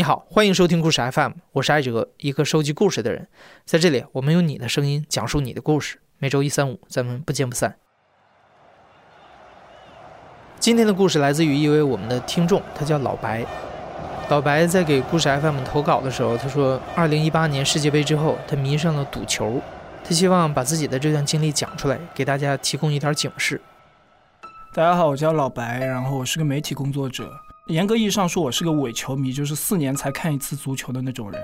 你好，欢迎收听故事 FM，我是艾哲，一个收集故事的人。在这里，我们用你的声音讲述你的故事。每周一、三、五，咱们不见不散。今天的故事来自于一位我们的听众，他叫老白。老白在给故事 FM 投稿的时候，他说，二零一八年世界杯之后，他迷上了赌球，他希望把自己的这段经历讲出来，给大家提供一点警示。大家好，我叫老白，然后我是个媒体工作者。严格意义上说，我是个伪球迷，就是四年才看一次足球的那种人。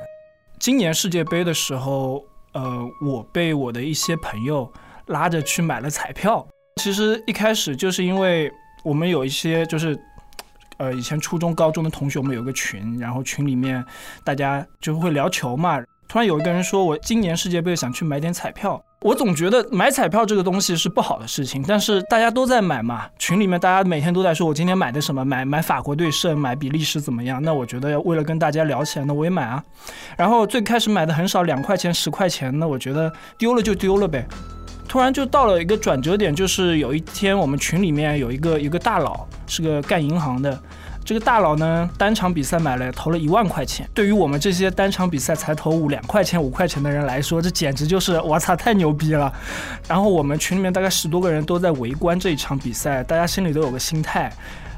今年世界杯的时候，呃，我被我的一些朋友拉着去买了彩票。其实一开始就是因为我们有一些就是，呃，以前初中、高中的同学，我们有个群，然后群里面大家就会聊球嘛。突然有一个人说，我今年世界杯想去买点彩票。我总觉得买彩票这个东西是不好的事情，但是大家都在买嘛，群里面大家每天都在说，我今天买的什么，买买法国队胜，买比利时怎么样？那我觉得为了跟大家聊起来，那我也买啊。然后最开始买的很少，两块钱、十块钱，那我觉得丢了就丢了呗。突然就到了一个转折点，就是有一天我们群里面有一个一个大佬，是个干银行的。这个大佬呢，单场比赛买了投了一万块钱。对于我们这些单场比赛才投五两块钱、五块钱的人来说，这简直就是我操，太牛逼了。然后我们群里面大概十多个人都在围观这一场比赛，大家心里都有个心态。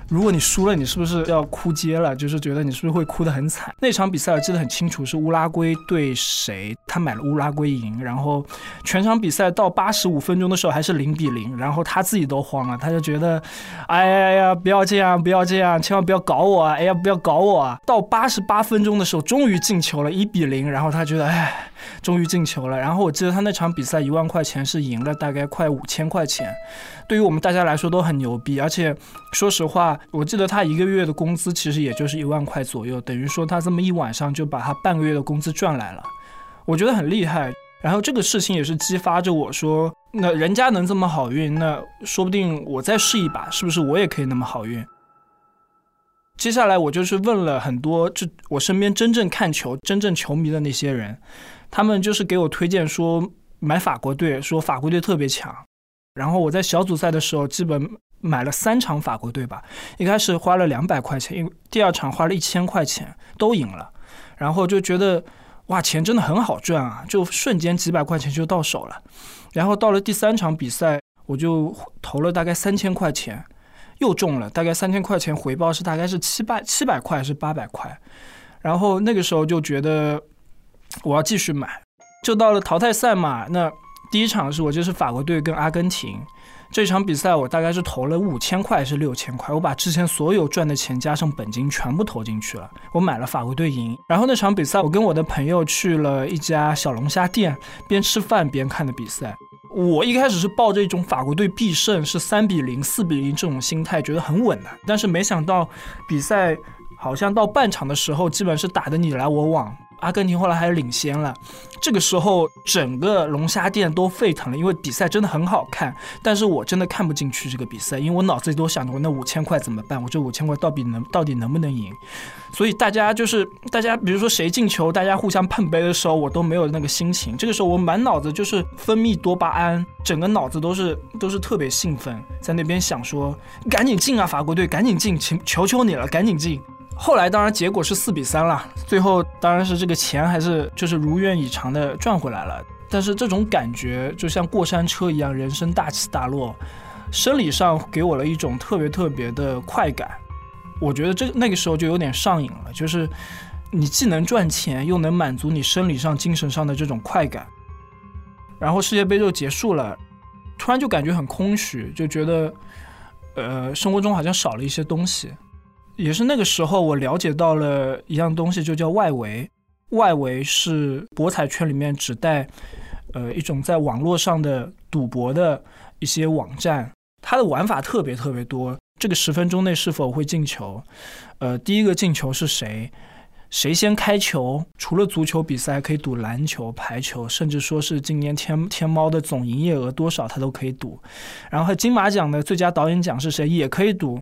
如果你输了，你是不是要哭街了？就是觉得你是不是会哭得很惨？那场比赛我记得很清楚，是乌拉圭对谁？他买了乌拉圭赢，然后全场比赛到八十五分钟的时候还是零比零，然后他自己都慌了，他就觉得，哎呀呀，不要这样，不要这样，千万不要搞我啊！哎呀，不要搞我啊！到八十八分钟的时候，终于进球了，一比零，然后他觉得，哎。终于进球了，然后我记得他那场比赛一万块钱是赢了大概快五千块钱，对于我们大家来说都很牛逼。而且说实话，我记得他一个月的工资其实也就是一万块左右，等于说他这么一晚上就把他半个月的工资赚来了，我觉得很厉害。然后这个事情也是激发着我说，那人家能这么好运，那说不定我再试一把，是不是我也可以那么好运？接下来我就是问了很多，就我身边真正看球、真正球迷的那些人。他们就是给我推荐说买法国队，说法国队特别强。然后我在小组赛的时候，基本买了三场法国队吧。一开始花了两百块钱，因为第二场花了一千块钱，都赢了。然后就觉得哇，钱真的很好赚啊，就瞬间几百块钱就到手了。然后到了第三场比赛，我就投了大概三千块钱，又中了，大概三千块钱回报是大概是七百七百块还是八百块。然后那个时候就觉得。我要继续买，就到了淘汰赛嘛。那第一场是我就是法国队跟阿根廷这场比赛，我大概是投了五千块还是六千块，我把之前所有赚的钱加上本金全部投进去了。我买了法国队赢，然后那场比赛我跟我的朋友去了一家小龙虾店，边吃饭边看的比赛。我一开始是抱着一种法国队必胜，是三比零、四比零这种心态，觉得很稳的。但是没想到比赛好像到半场的时候，基本是打的你来我往。阿根廷后来还领先了，这个时候整个龙虾店都沸腾了，因为比赛真的很好看。但是我真的看不进去这个比赛，因为我脑子里都想着我那五千块怎么办？我这五千块到底能到底能不能赢？所以大家就是大家，比如说谁进球，大家互相碰杯的时候，我都没有那个心情。这个时候我满脑子就是分泌多巴胺，整个脑子都是都是特别兴奋，在那边想说赶紧进啊，法国队赶紧进，请求求你了，赶紧进。后来当然结果是四比三了，最后当然是这个钱还是就是如愿以偿的赚回来了。但是这种感觉就像过山车一样，人生大起大落，生理上给我了一种特别特别的快感。我觉得这那个时候就有点上瘾了，就是你既能赚钱，又能满足你生理上、精神上的这种快感。然后世界杯就结束了，突然就感觉很空虚，就觉得呃生活中好像少了一些东西。也是那个时候，我了解到了一样东西，就叫外围。外围是博彩圈里面指代，呃，一种在网络上的赌博的一些网站。它的玩法特别特别多。这个十分钟内是否会进球？呃，第一个进球是谁？谁先开球？除了足球比赛，可以赌篮球、排球，甚至说是今年天天猫的总营业额多少，它都可以赌。然后金马奖的最佳导演奖是谁？也可以赌。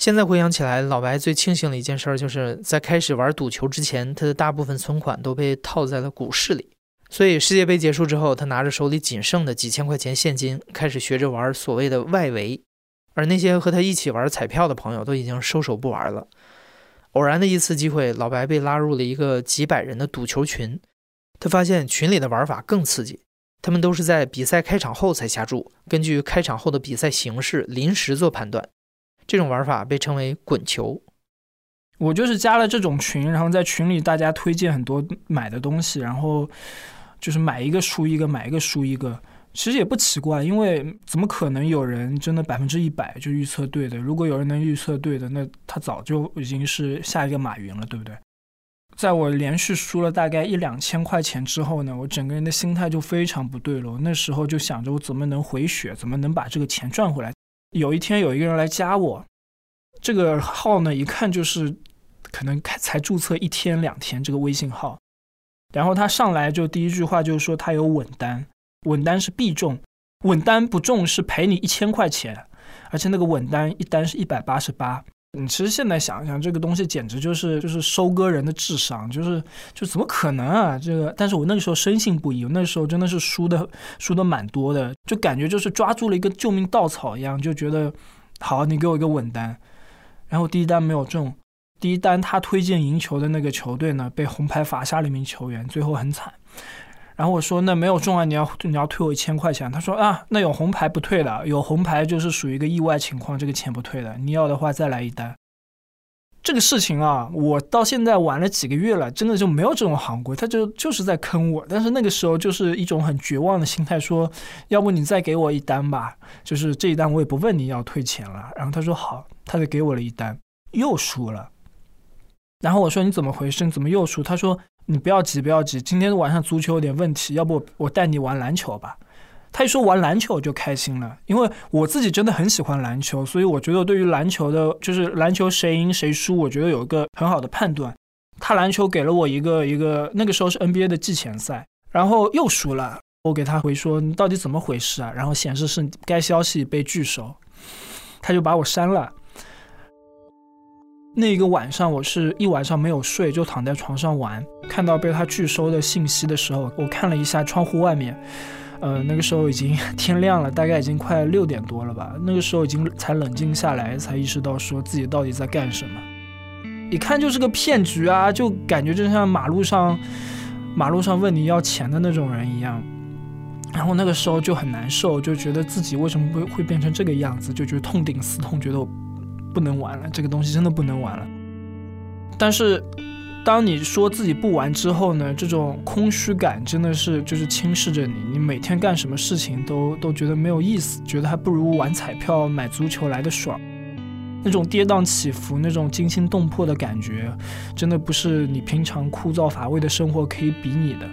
现在回想起来，老白最庆幸的一件事，就是在开始玩赌球之前，他的大部分存款都被套在了股市里。所以世界杯结束之后，他拿着手里仅剩的几千块钱现金，开始学着玩所谓的外围。而那些和他一起玩彩票的朋友，都已经收手不玩了。偶然的一次机会，老白被拉入了一个几百人的赌球群。他发现群里的玩法更刺激，他们都是在比赛开场后才下注，根据开场后的比赛形势临时做判断。这种玩法被称为“滚球”。我就是加了这种群，然后在群里大家推荐很多买的东西，然后就是买一个输一个，买一个输一个。其实也不奇怪，因为怎么可能有人真的百分之一百就预测对的？如果有人能预测对的，那他早就已经是下一个马云了，对不对？在我连续输了大概一两千块钱之后呢，我整个人的心态就非常不对了。那时候就想着我怎么能回血，怎么能把这个钱赚回来。有一天有一个人来加我，这个号呢一看就是可能才注册一天两天这个微信号，然后他上来就第一句话就是说他有稳单。稳单是必中，稳单不中是赔你一千块钱，而且那个稳单一单是一百八十八。你其实现在想想，这个东西简直就是就是收割人的智商，就是就怎么可能啊？这个，但是我那个时候深信不疑，那时候真的是输的输的蛮多的，就感觉就是抓住了一个救命稻草一样，就觉得好，你给我一个稳单，然后第一单没有中，第一单他推荐赢球的那个球队呢被红牌罚下了一名球员，最后很惨。然后我说那没有中啊，你要你要退我一千块钱。他说啊，那有红牌不退的，有红牌就是属于一个意外情况，这个钱不退的。你要的话再来一单。这个事情啊，我到现在玩了几个月了，真的就没有这种行规，他就就是在坑我。但是那个时候就是一种很绝望的心态，说要不你再给我一单吧，就是这一单我也不问你要退钱了。然后他说好，他就给我了一单，又输了。然后我说你怎么回事？你怎么又输？他说。你不要急，不要急。今天晚上足球有点问题，要不我带你玩篮球吧？他一说玩篮球我就开心了，因为我自己真的很喜欢篮球，所以我觉得对于篮球的，就是篮球谁赢谁输，我觉得有一个很好的判断。他篮球给了我一个一个，那个时候是 NBA 的季前赛，然后又输了，我给他回说你到底怎么回事啊？然后显示是该消息被拒收，他就把我删了。那一个晚上，我是一晚上没有睡，就躺在床上玩。看到被他拒收的信息的时候，我看了一下窗户外面，呃，那个时候已经 天亮了，大概已经快六点多了吧。那个时候已经才冷静下来，才意识到说自己到底在干什么。一看就是个骗局啊，就感觉就像马路上马路上问你要钱的那种人一样。然后那个时候就很难受，就觉得自己为什么会会变成这个样子，就觉得痛定思痛，觉得我。不能玩了，这个东西真的不能玩了。但是，当你说自己不玩之后呢，这种空虚感真的是就是侵蚀着你。你每天干什么事情都都觉得没有意思，觉得还不如玩彩票、买足球来的爽。那种跌宕起伏、那种惊心动魄的感觉，真的不是你平常枯燥乏味的生活可以比拟的。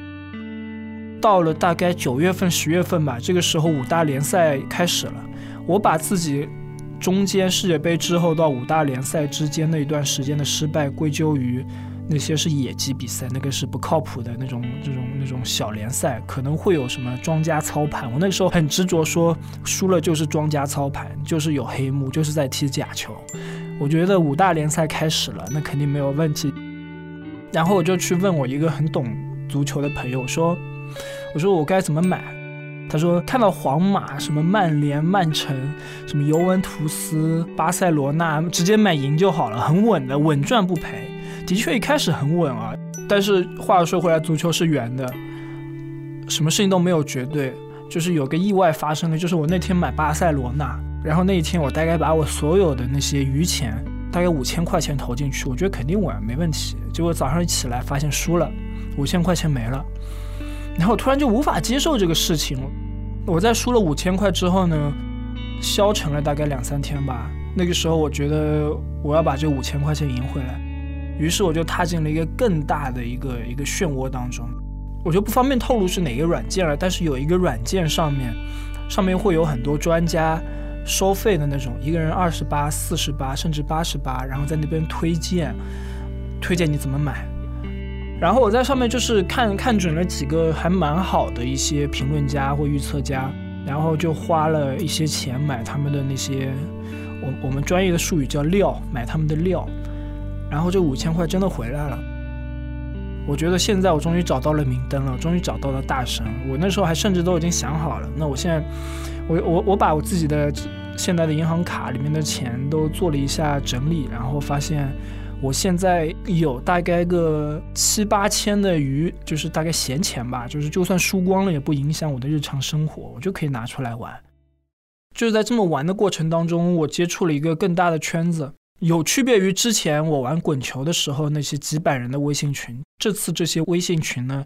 到了大概九月份、十月份吧，这个时候五大联赛开始了，我把自己。中间世界杯之后到五大联赛之间那一段时间的失败，归咎于那些是野鸡比赛，那个是不靠谱的那种、这种、那种小联赛，可能会有什么庄家操盘。我那时候很执着，说输了就是庄家操盘，就是有黑幕，就是在踢假球。我觉得五大联赛开始了，那肯定没有问题。然后我就去问我一个很懂足球的朋友，说：“我说我该怎么买？”他说：“看到皇马、什么曼联、曼城、什么尤文图斯、巴塞罗那，直接买赢就好了，很稳的，稳赚不赔。的确一开始很稳啊，但是话说回来，足球是圆的，什么事情都没有绝对。就是有个意外发生的，就是我那天买巴塞罗那，然后那一天我大概把我所有的那些余钱，大概五千块钱投进去，我觉得肯定稳，没问题。结果早上一起来发现输了，五千块钱没了。”然后突然就无法接受这个事情了，我在输了五千块之后呢，消沉了大概两三天吧。那个时候我觉得我要把这五千块钱赢回来，于是我就踏进了一个更大的一个一个漩涡当中。我就不方便透露是哪个软件了，但是有一个软件上面，上面会有很多专家收费的那种，一个人二十八、四十八，甚至八十八，然后在那边推荐，推荐你怎么买。然后我在上面就是看看准了几个还蛮好的一些评论家或预测家，然后就花了一些钱买他们的那些，我我们专业的术语叫料，买他们的料，然后这五千块真的回来了。我觉得现在我终于找到了明灯了，终于找到了大神。我那时候还甚至都已经想好了，那我现在，我我我把我自己的现在的银行卡里面的钱都做了一下整理，然后发现。我现在有大概个七八千的余，就是大概闲钱吧，就是就算输光了也不影响我的日常生活，我就可以拿出来玩。就是在这么玩的过程当中，我接触了一个更大的圈子，有区别于之前我玩滚球的时候那些几百人的微信群，这次这些微信群呢，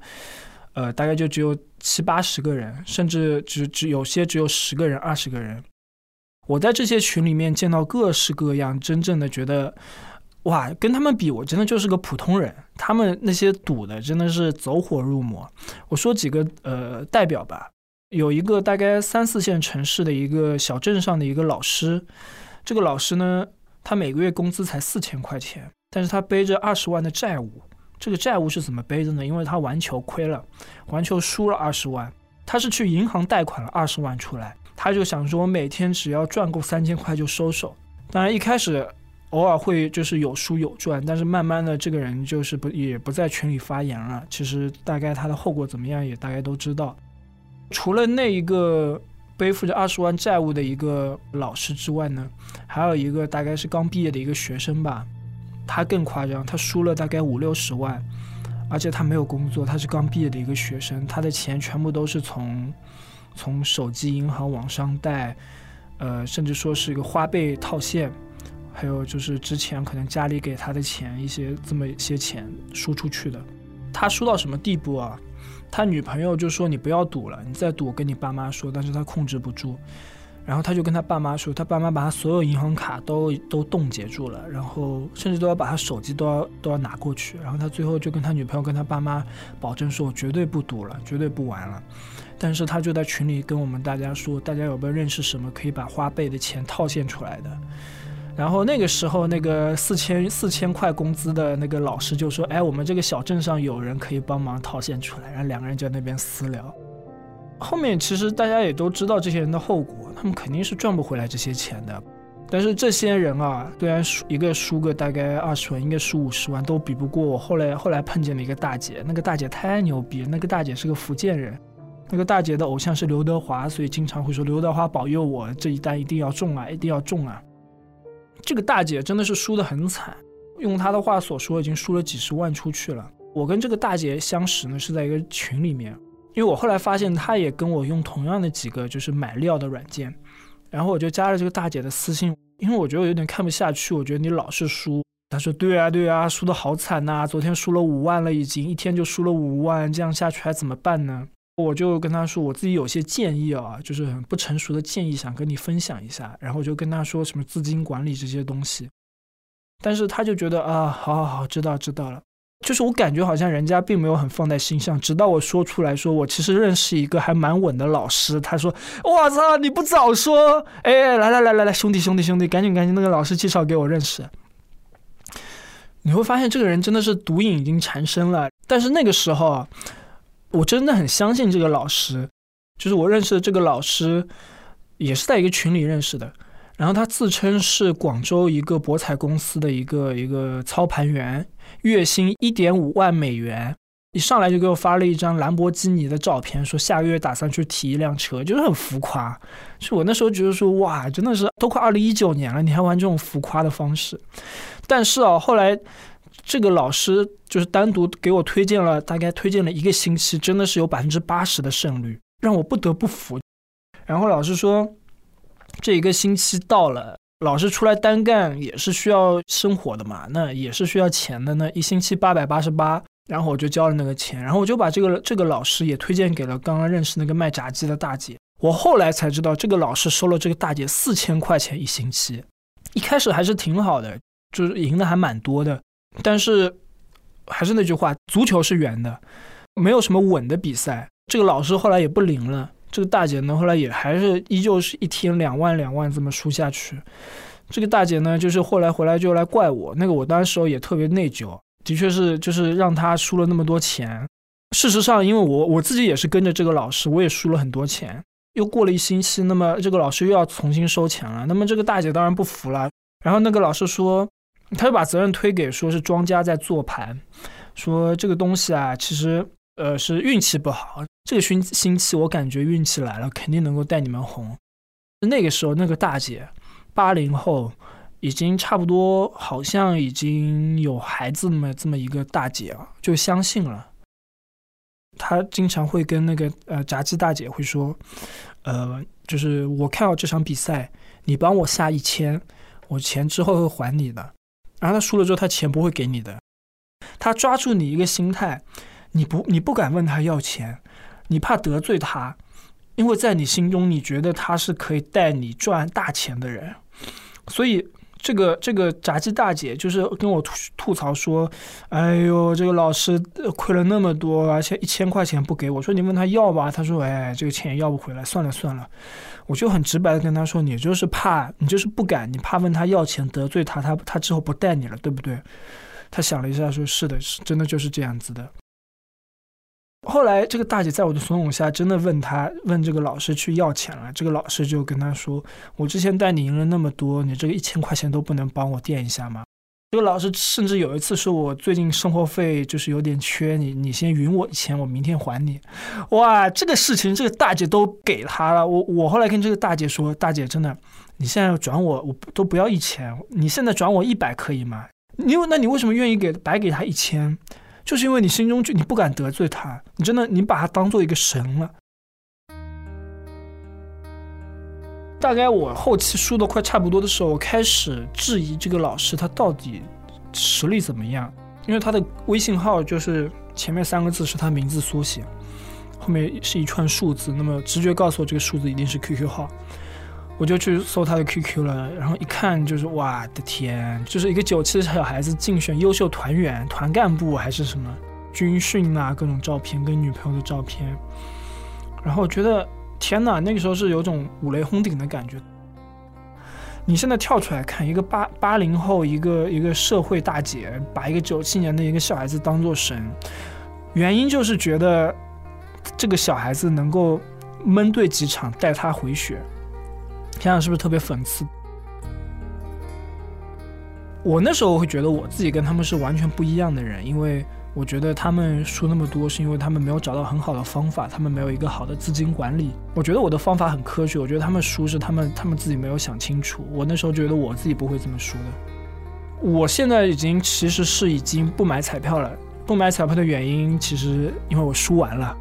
呃，大概就只有七八十个人，甚至只只有些只有十个人、二十个人。我在这些群里面见到各式各样，真正的觉得，哇，跟他们比，我真的就是个普通人。他们那些赌的真的是走火入魔。我说几个呃代表吧，有一个大概三四线城市的一个小镇上的一个老师，这个老师呢，他每个月工资才四千块钱，但是他背着二十万的债务。这个债务是怎么背的呢？因为他玩球亏了，玩球输了二十万，他是去银行贷款了二十万出来。他就想说，每天只要赚够三千块就收手。当然一开始偶尔会就是有输有赚，但是慢慢的这个人就是不也不在群里发言了。其实大概他的后果怎么样也大概都知道。除了那一个背负着二十万债务的一个老师之外呢，还有一个大概是刚毕业的一个学生吧，他更夸张，他输了大概五六十万，而且他没有工作，他是刚毕业的一个学生，他的钱全部都是从。从手机银行网上贷，呃，甚至说是一个花呗套现，还有就是之前可能家里给他的钱，一些这么一些钱输出去的。他输到什么地步啊？他女朋友就说你不要赌了，你再赌跟你爸妈说。但是他控制不住，然后他就跟他爸妈说，他爸妈把他所有银行卡都都冻结住了，然后甚至都要把他手机都要都要拿过去。然后他最后就跟他女朋友跟他爸妈保证说，我绝对不赌了，绝对不玩了。但是他就在群里跟我们大家说，大家有没有认识什么可以把花呗的钱套现出来的？然后那个时候，那个四千四千块工资的那个老师就说：“哎，我们这个小镇上有人可以帮忙套现出来。”然后两个人就在那边私聊。后面其实大家也都知道这些人的后果，他们肯定是赚不回来这些钱的。但是这些人啊，虽然输一个输个大概二十万，应该输五十万，都比不过我后来后来碰见了一个大姐，那个大姐太牛逼，那个大姐是个福建人。那个大姐的偶像是刘德华，所以经常会说刘德华保佑我这一单一定要中啊，一定要中啊。这个大姐真的是输得很惨，用她的话所说，已经输了几十万出去了。我跟这个大姐相识呢，是在一个群里面，因为我后来发现她也跟我用同样的几个就是买料的软件，然后我就加了这个大姐的私信，因为我觉得我有点看不下去，我觉得你老是输。她说对啊对啊，输得好惨呐，昨天输了五万了，已经一天就输了五万，这样下去还怎么办呢？我就跟他说，我自己有些建议啊，就是很不成熟的建议，想跟你分享一下。然后就跟他说什么资金管理这些东西，但是他就觉得啊，好好好，知道知道了。就是我感觉好像人家并没有很放在心上。直到我说出来说，我其实认识一个还蛮稳的老师，他说，我操，你不早说，哎，来来来来来，兄弟兄弟兄弟，赶紧赶紧，那个老师介绍给我认识。你会发现这个人真的是毒瘾已经缠身了，但是那个时候啊。我真的很相信这个老师，就是我认识的这个老师，也是在一个群里认识的。然后他自称是广州一个博彩公司的一个一个操盘员，月薪一点五万美元。一上来就给我发了一张兰博基尼的照片，说下个月打算去提一辆车，就是很浮夸。就我那时候觉得说，哇，真的是都快二零一九年了，你还玩这种浮夸的方式。但是啊，后来。这个老师就是单独给我推荐了，大概推荐了一个星期，真的是有百分之八十的胜率，让我不得不服。然后老师说，这一个星期到了，老师出来单干也是需要生活的嘛，那也是需要钱的。那一星期八百八十八，然后我就交了那个钱，然后我就把这个这个老师也推荐给了刚刚认识那个卖炸鸡的大姐。我后来才知道，这个老师收了这个大姐四千块钱一星期，一开始还是挺好的，就是赢的还蛮多的。但是，还是那句话，足球是圆的，没有什么稳的比赛。这个老师后来也不灵了，这个大姐呢，后来也还是依旧是一天两万两万这么输下去。这个大姐呢，就是后来回来就来怪我，那个我当时候也特别内疚，的确是就是让她输了那么多钱。事实上，因为我我自己也是跟着这个老师，我也输了很多钱。又过了一星期，那么这个老师又要重新收钱了，那么这个大姐当然不服了，然后那个老师说。他就把责任推给说是庄家在做盘，说这个东西啊，其实呃是运气不好。这个星星期我感觉运气来了，肯定能够带你们红。那个时候那个大姐，八零后，已经差不多，好像已经有孩子么这么一个大姐啊，就相信了。她经常会跟那个呃炸鸡大姐会说，呃，就是我看好这场比赛，你帮我下一千，我钱之后会还你的。然后他输了之后，他钱不会给你的。他抓住你一个心态，你不你不敢问他要钱，你怕得罪他，因为在你心中你觉得他是可以带你赚大钱的人，所以。这个这个炸鸡大姐就是跟我吐吐槽说：“哎呦，这个老师亏了那么多，而且一千块钱不给我。说你问他要吧，他说：哎，这个钱也要不回来，算了算了。我就很直白的跟他说：你就是怕，你就是不敢，你怕问他要钱得罪他，他他之后不带你了，对不对？他想了一下，说是的，是真的就是这样子的。”后来，这个大姐在我的怂恿下，真的问他问这个老师去要钱了。这个老师就跟他说：“我之前带你赢了那么多，你这个一千块钱都不能帮我垫一下吗？”这个老师甚至有一次说：“我最近生活费就是有点缺，你你先匀我一千，我明天还你。”哇，这个事情这个大姐都给他了。我我后来跟这个大姐说：“大姐，真的，你现在要转我，我都不要一千，你现在转我一百可以吗？你那你为什么愿意给白给他一千？”就是因为你心中就你不敢得罪他，你真的你把他当做一个神了。大概我后期输的快差不多的时候，我开始质疑这个老师他到底实力怎么样，因为他的微信号就是前面三个字是他名字缩写，后面是一串数字，那么直觉告诉我这个数字一定是 QQ 号。我就去搜他的 QQ 了，然后一看就是，哇的天，就是一个九七的小孩子竞选优秀团员、团干部还是什么军训啊，各种照片跟女朋友的照片，然后我觉得天哪，那个时候是有种五雷轰顶的感觉。你现在跳出来看，一个八八零后，一个一个社会大姐，把一个九七年的一个小孩子当做神，原因就是觉得这个小孩子能够闷对几场，带他回血。想想是不是特别讽刺？我那时候会觉得我自己跟他们是完全不一样的人，因为我觉得他们输那么多，是因为他们没有找到很好的方法，他们没有一个好的资金管理。我觉得我的方法很科学，我觉得他们输是他们他们自己没有想清楚。我那时候觉得我自己不会这么输的。我现在已经其实是已经不买彩票了，不买彩票的原因其实因为我输完了，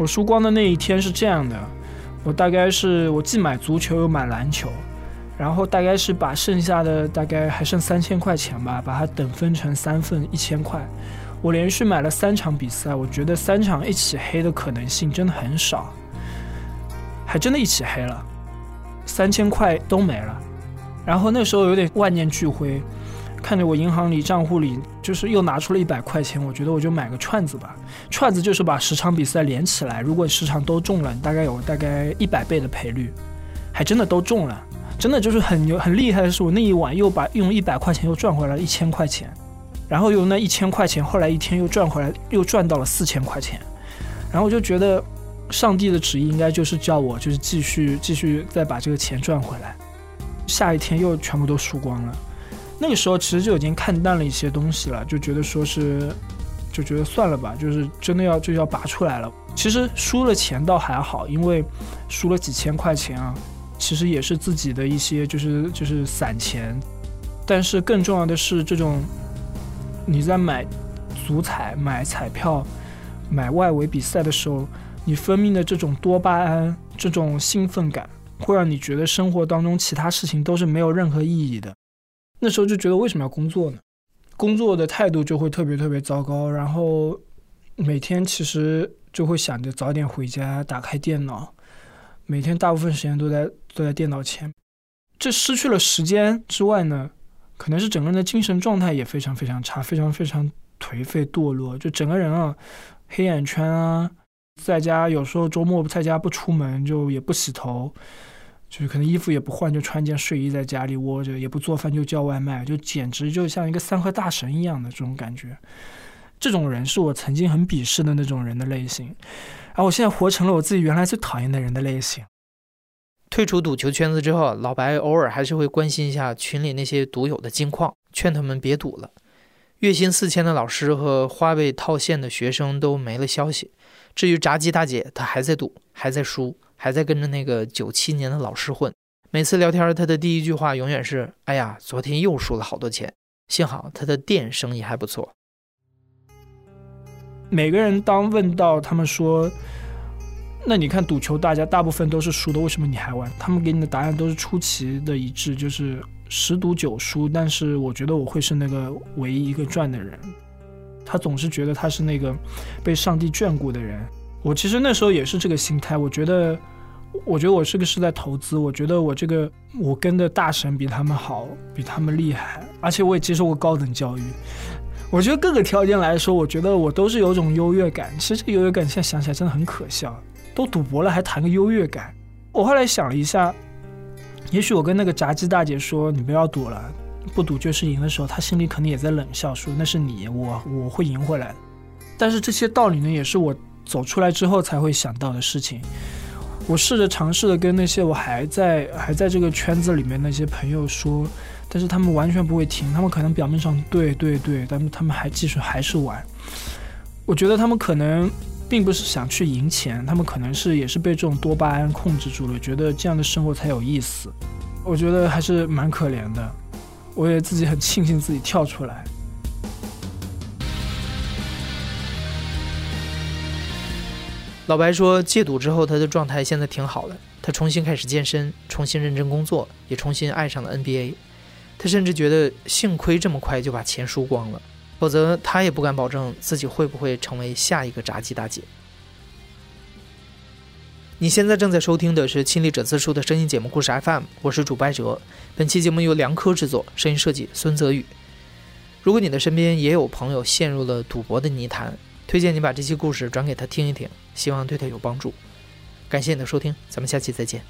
我输光的那一天是这样的。我大概是我既买足球又买篮球，然后大概是把剩下的大概还剩三千块钱吧，把它等分成三份一千块。我连续买了三场比赛，我觉得三场一起黑的可能性真的很少，还真的一起黑了，三千块都没了。然后那时候有点万念俱灰。看着我银行里账户里就是又拿出了一百块钱，我觉得我就买个串子吧。串子就是把十场比赛连起来，如果十场都中了，大概有大概一百倍的赔率，还真的都中了。真的就是很牛很厉害的是，我那一晚又把用一百块钱又赚回来一千块钱，然后用那一千块钱，后来一天又赚回来，又赚到了四千块钱。然后我就觉得，上帝的旨意应该就是叫我就是继续继续再把这个钱赚回来。下一天又全部都输光了。那个时候其实就已经看淡了一些东西了，就觉得说是，就觉得算了吧，就是真的要就要拔出来了。其实输了钱倒还好，因为输了几千块钱啊，其实也是自己的一些就是就是散钱。但是更重要的是，这种你在买足彩、买彩票、买外围比赛的时候，你分泌的这种多巴胺、这种兴奋感，会让你觉得生活当中其他事情都是没有任何意义的。那时候就觉得为什么要工作呢？工作的态度就会特别特别糟糕，然后每天其实就会想着早点回家，打开电脑，每天大部分时间都在坐在电脑前。这失去了时间之外呢，可能是整个人的精神状态也非常非常差，非常非常颓废堕落，就整个人啊，黑眼圈啊，在家有时候周末不在家不出门，就也不洗头。就是可能衣服也不换，就穿件睡衣在家里窝着，也不做饭就叫外卖，就简直就像一个三和大神一样的这种感觉。这种人是我曾经很鄙视的那种人的类型，然后我现在活成了我自己原来最讨厌的人的类型。退出赌球圈子之后，老白偶尔还是会关心一下群里那些赌友的近况，劝他们别赌了。月薪四千的老师和花呗套现的学生都没了消息。至于炸鸡大姐，她还在赌，还在输。还在跟着那个九七年的老师混，每次聊天，他的第一句话永远是：“哎呀，昨天又输了好多钱，幸好他的店生意还不错。”每个人当问到他们说：“那你看赌球，大家大部分都是输的，为什么你还玩？”他们给你的答案都是出奇的一致，就是十赌九输。但是我觉得我会是那个唯一一个赚的人。他总是觉得他是那个被上帝眷顾的人。我其实那时候也是这个心态。我觉得，我觉得我这个是在投资。我觉得我这个我跟的大神比他们好，比他们厉害，而且我也接受过高等教育。我觉得各个条件来说，我觉得我都是有种优越感。其实这个优越感现在想起来真的很可笑，都赌博了还谈个优越感。我后来想了一下，也许我跟那个炸鸡大姐说你不要赌了，不赌就是赢的时候，她心里肯定也在冷笑说那是你，我我会赢回来。但是这些道理呢，也是我走出来之后才会想到的事情。我试着尝试的跟那些我还在还在这个圈子里面那些朋友说。但是他们完全不会听，他们可能表面上对对对，但他们还继续还是玩。我觉得他们可能并不是想去赢钱，他们可能是也是被这种多巴胺控制住了，觉得这样的生活才有意思。我觉得还是蛮可怜的，我也自己很庆幸自己跳出来。老白说，戒赌之后他的状态现在挺好的，他重新开始健身，重新认真工作，也重新爱上了 NBA。他甚至觉得幸亏这么快就把钱输光了，否则他也不敢保证自己会不会成为下一个炸鸡大姐。你现在正在收听的是《亲历者自述》的声音节目《故事 FM》，我是主播哲。本期节目由梁科制作，声音设计孙泽宇。如果你的身边也有朋友陷入了赌博的泥潭，推荐你把这期故事转给他听一听，希望对他有帮助。感谢你的收听，咱们下期再见。